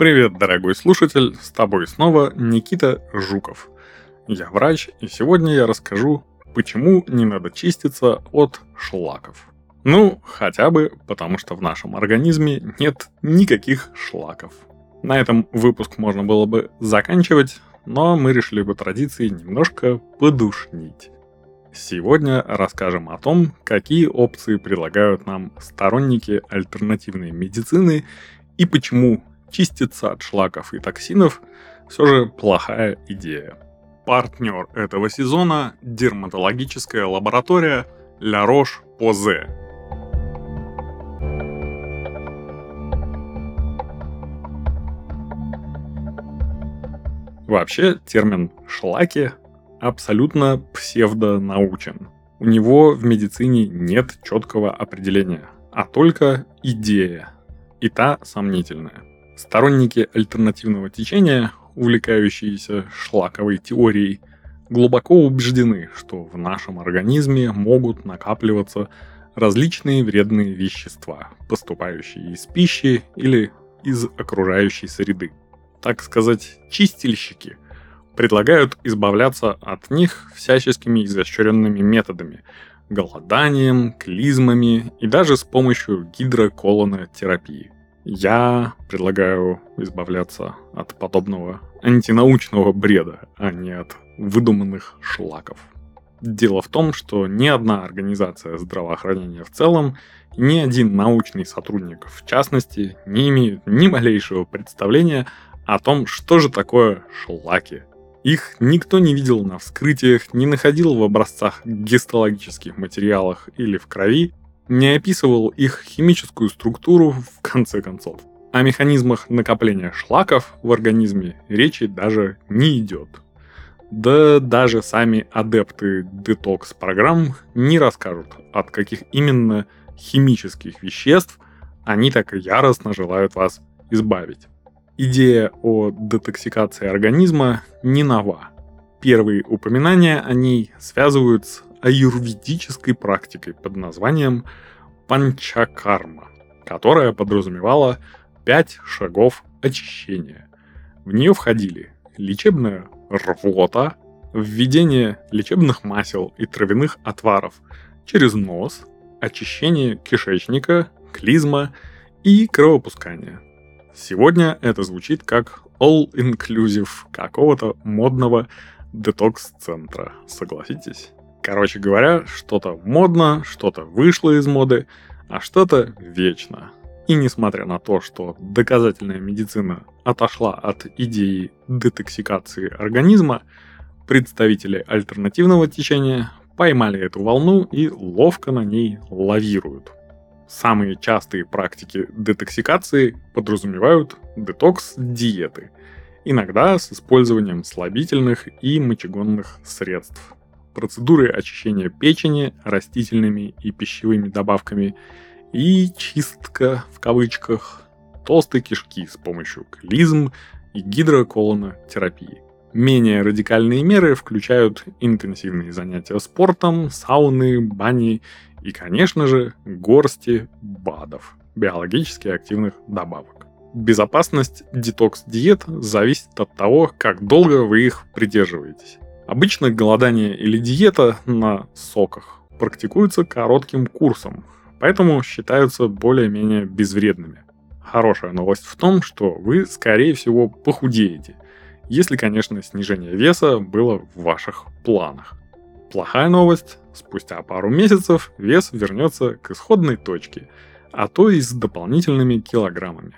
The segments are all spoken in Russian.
Привет, дорогой слушатель, с тобой снова Никита Жуков. Я врач, и сегодня я расскажу, почему не надо чиститься от шлаков. Ну, хотя бы потому, что в нашем организме нет никаких шлаков. На этом выпуск можно было бы заканчивать, но мы решили по традиции немножко подушнить. Сегодня расскажем о том, какие опции предлагают нам сторонники альтернативной медицины и почему чиститься от шлаков и токсинов все же плохая идея. Партнер этого сезона – дерматологическая лаборатория La Roche-Posay. Вообще, термин «шлаки» абсолютно псевдонаучен. У него в медицине нет четкого определения, а только идея. И та сомнительная. Сторонники альтернативного течения, увлекающиеся шлаковой теорией, глубоко убеждены, что в нашем организме могут накапливаться различные вредные вещества, поступающие из пищи или из окружающей среды. Так сказать, чистильщики предлагают избавляться от них всяческими изощренными методами, голоданием, клизмами и даже с помощью гидроколонотерапии – я предлагаю избавляться от подобного антинаучного бреда, а не от выдуманных шлаков. Дело в том, что ни одна организация здравоохранения в целом, ни один научный сотрудник в частности не имеют ни малейшего представления о том, что же такое шлаки. Их никто не видел на вскрытиях, не находил в образцах гистологических материалах или в крови, не описывал их химическую структуру в конце концов. О механизмах накопления шлаков в организме речи даже не идет. Да даже сами адепты детокс-программ не расскажут, от каких именно химических веществ они так яростно желают вас избавить. Идея о детоксикации организма не нова. Первые упоминания о ней связывают с аюрведической практикой под названием панчакарма, которая подразумевала пять шагов очищения. В нее входили лечебная рвота, введение лечебных масел и травяных отваров через нос, очищение кишечника, клизма и кровопускание. Сегодня это звучит как all-inclusive какого-то модного детокс-центра, согласитесь? Короче говоря, что-то модно, что-то вышло из моды, а что-то вечно. И несмотря на то, что доказательная медицина отошла от идеи детоксикации организма, представители альтернативного течения поймали эту волну и ловко на ней лавируют. Самые частые практики детоксикации подразумевают детокс-диеты, иногда с использованием слабительных и мочегонных средств процедуры очищения печени растительными и пищевыми добавками и чистка, в кавычках, толстой кишки с помощью клизм и гидроколонотерапии. Менее радикальные меры включают интенсивные занятия спортом, сауны, бани и, конечно же, горсти БАДов, биологически активных добавок. Безопасность детокс-диет зависит от того, как долго вы их придерживаетесь. Обычно голодание или диета на соках практикуются коротким курсом, поэтому считаются более-менее безвредными. Хорошая новость в том, что вы, скорее всего, похудеете, если, конечно, снижение веса было в ваших планах. Плохая новость – спустя пару месяцев вес вернется к исходной точке, а то и с дополнительными килограммами.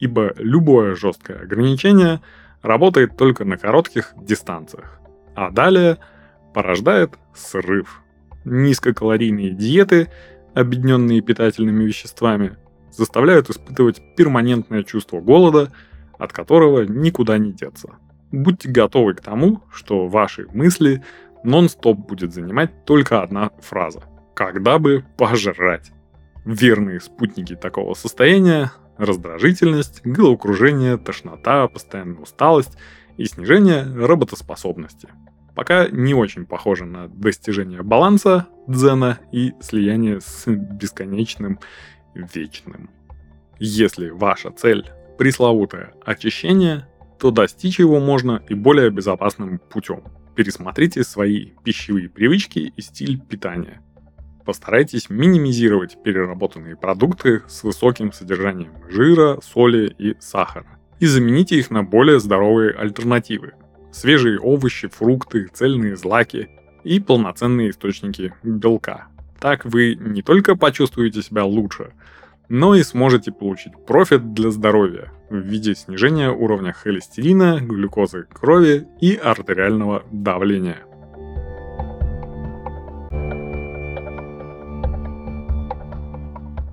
Ибо любое жесткое ограничение работает только на коротких дистанциях а далее порождает срыв. Низкокалорийные диеты, объединенные питательными веществами, заставляют испытывать перманентное чувство голода, от которого никуда не деться. Будьте готовы к тому, что ваши мысли нон-стоп будет занимать только одна фраза. Когда бы пожрать? Верные спутники такого состояния – раздражительность, головокружение, тошнота, постоянная усталость и снижение работоспособности – пока не очень похоже на достижение баланса дзена и слияние с бесконечным вечным. Если ваша цель пресловутое очищение, то достичь его можно и более безопасным путем. Пересмотрите свои пищевые привычки и стиль питания. Постарайтесь минимизировать переработанные продукты с высоким содержанием жира, соли и сахара и замените их на более здоровые альтернативы. Свежие овощи, фрукты, цельные злаки и полноценные источники белка. Так вы не только почувствуете себя лучше, но и сможете получить профит для здоровья в виде снижения уровня холестерина, глюкозы крови и артериального давления.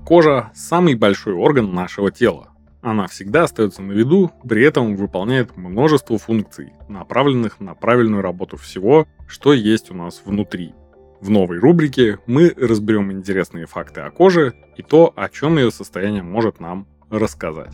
Кожа – самый большой орган нашего тела. Она всегда остается на виду, при этом выполняет множество функций, направленных на правильную работу всего, что есть у нас внутри. В новой рубрике мы разберем интересные факты о коже и то, о чем ее состояние может нам рассказать.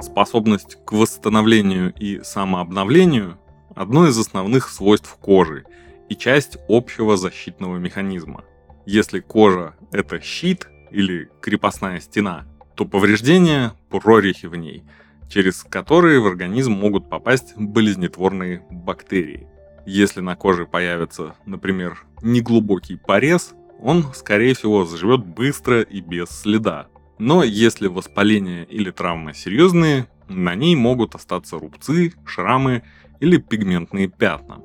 Способность к восстановлению и самообновлению – одно из основных свойств кожи и часть общего защитного механизма. Если кожа – это щит или крепостная стена, то повреждения – прорехи в ней, через которые в организм могут попасть болезнетворные бактерии – если на коже появится, например, неглубокий порез, он, скорее всего, заживет быстро и без следа. Но если воспаление или травмы серьезные, на ней могут остаться рубцы, шрамы или пигментные пятна.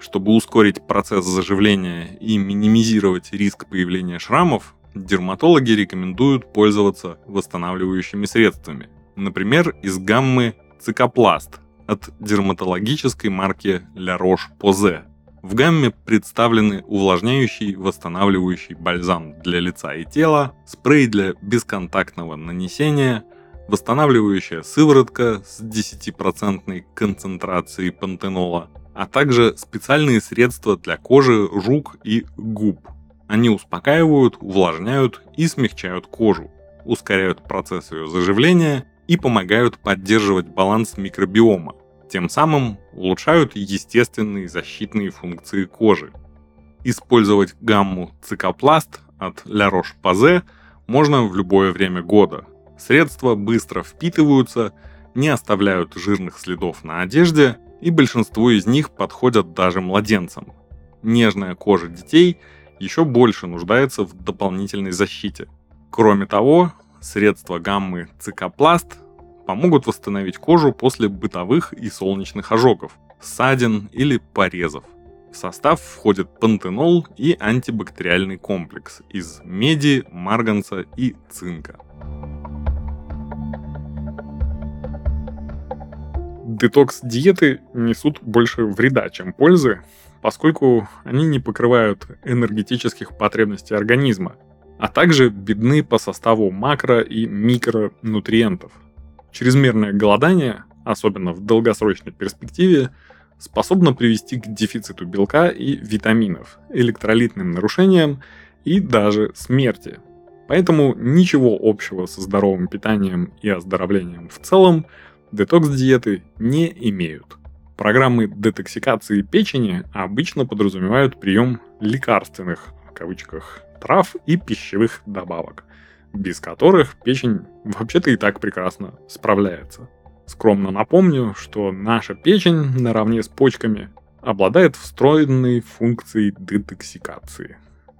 Чтобы ускорить процесс заживления и минимизировать риск появления шрамов, дерматологи рекомендуют пользоваться восстанавливающими средствами. Например, из гаммы цикопласт, от дерматологической марки La Roche-Posay. В гамме представлены увлажняющий, восстанавливающий бальзам для лица и тела, спрей для бесконтактного нанесения, восстанавливающая сыворотка с 10% концентрацией пантенола, а также специальные средства для кожи, рук и губ. Они успокаивают, увлажняют и смягчают кожу, ускоряют процесс ее заживления и помогают поддерживать баланс микробиома, тем самым улучшают естественные защитные функции кожи. Использовать гамму цикопласт от La Roche-Posay можно в любое время года. Средства быстро впитываются, не оставляют жирных следов на одежде, и большинство из них подходят даже младенцам. Нежная кожа детей еще больше нуждается в дополнительной защите. Кроме того, средства гаммы цикопласт помогут восстановить кожу после бытовых и солнечных ожогов, ссадин или порезов. В состав входит пантенол и антибактериальный комплекс из меди, марганца и цинка. Детокс-диеты несут больше вреда, чем пользы, поскольку они не покрывают энергетических потребностей организма, а также бедны по составу макро- и микронутриентов. Чрезмерное голодание, особенно в долгосрочной перспективе, способно привести к дефициту белка и витаминов, электролитным нарушениям и даже смерти. Поэтому ничего общего со здоровым питанием и оздоровлением в целом детокс-диеты не имеют. Программы детоксикации печени обычно подразумевают прием лекарственных, в кавычках, трав и пищевых добавок, без которых печень вообще-то и так прекрасно справляется. Скромно напомню, что наша печень наравне с почками обладает встроенной функцией детоксикации.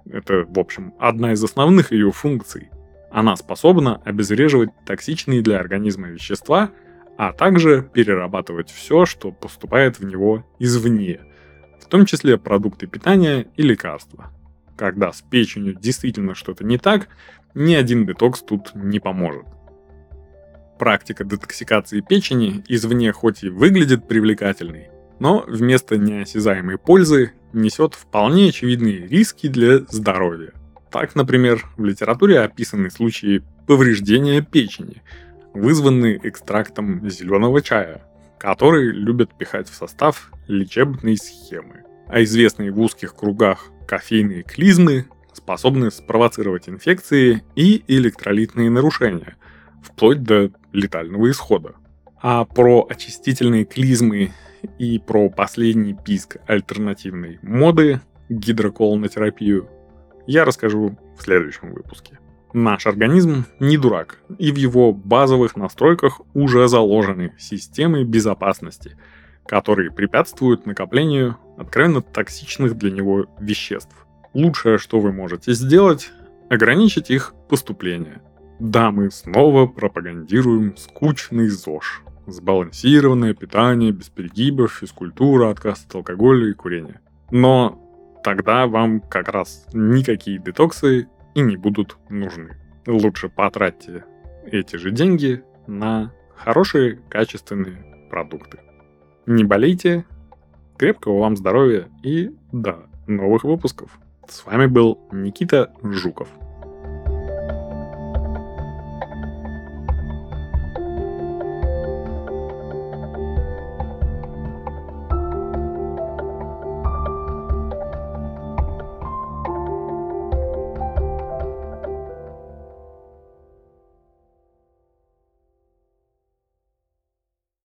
Это, в общем, одна из основных ее функций. Она способна обезвреживать токсичные для организма вещества, а также перерабатывать все, что поступает в него извне, в том числе продукты питания и лекарства когда с печенью действительно что-то не так, ни один детокс тут не поможет. Практика детоксикации печени извне хоть и выглядит привлекательной, но вместо неосязаемой пользы несет вполне очевидные риски для здоровья. Так, например, в литературе описаны случаи повреждения печени, вызванные экстрактом зеленого чая, который любят пихать в состав лечебной схемы. А известные в узких кругах кофейные клизмы способны спровоцировать инфекции и электролитные нарушения, вплоть до летального исхода. А про очистительные клизмы и про последний писк альтернативной моды гидроколонотерапию я расскажу в следующем выпуске. Наш организм не дурак, и в его базовых настройках уже заложены системы безопасности, которые препятствуют накоплению откровенно токсичных для него веществ. Лучшее, что вы можете сделать, ограничить их поступление. Да, мы снова пропагандируем скучный ЗОЖ. Сбалансированное питание, без перегибов, физкультура, отказ от алкоголя и курения. Но тогда вам как раз никакие детоксы и не будут нужны. Лучше потратьте эти же деньги на хорошие, качественные продукты. Не болейте, крепкого вам здоровья и, да, новых выпусков. С вами был Никита Жуков.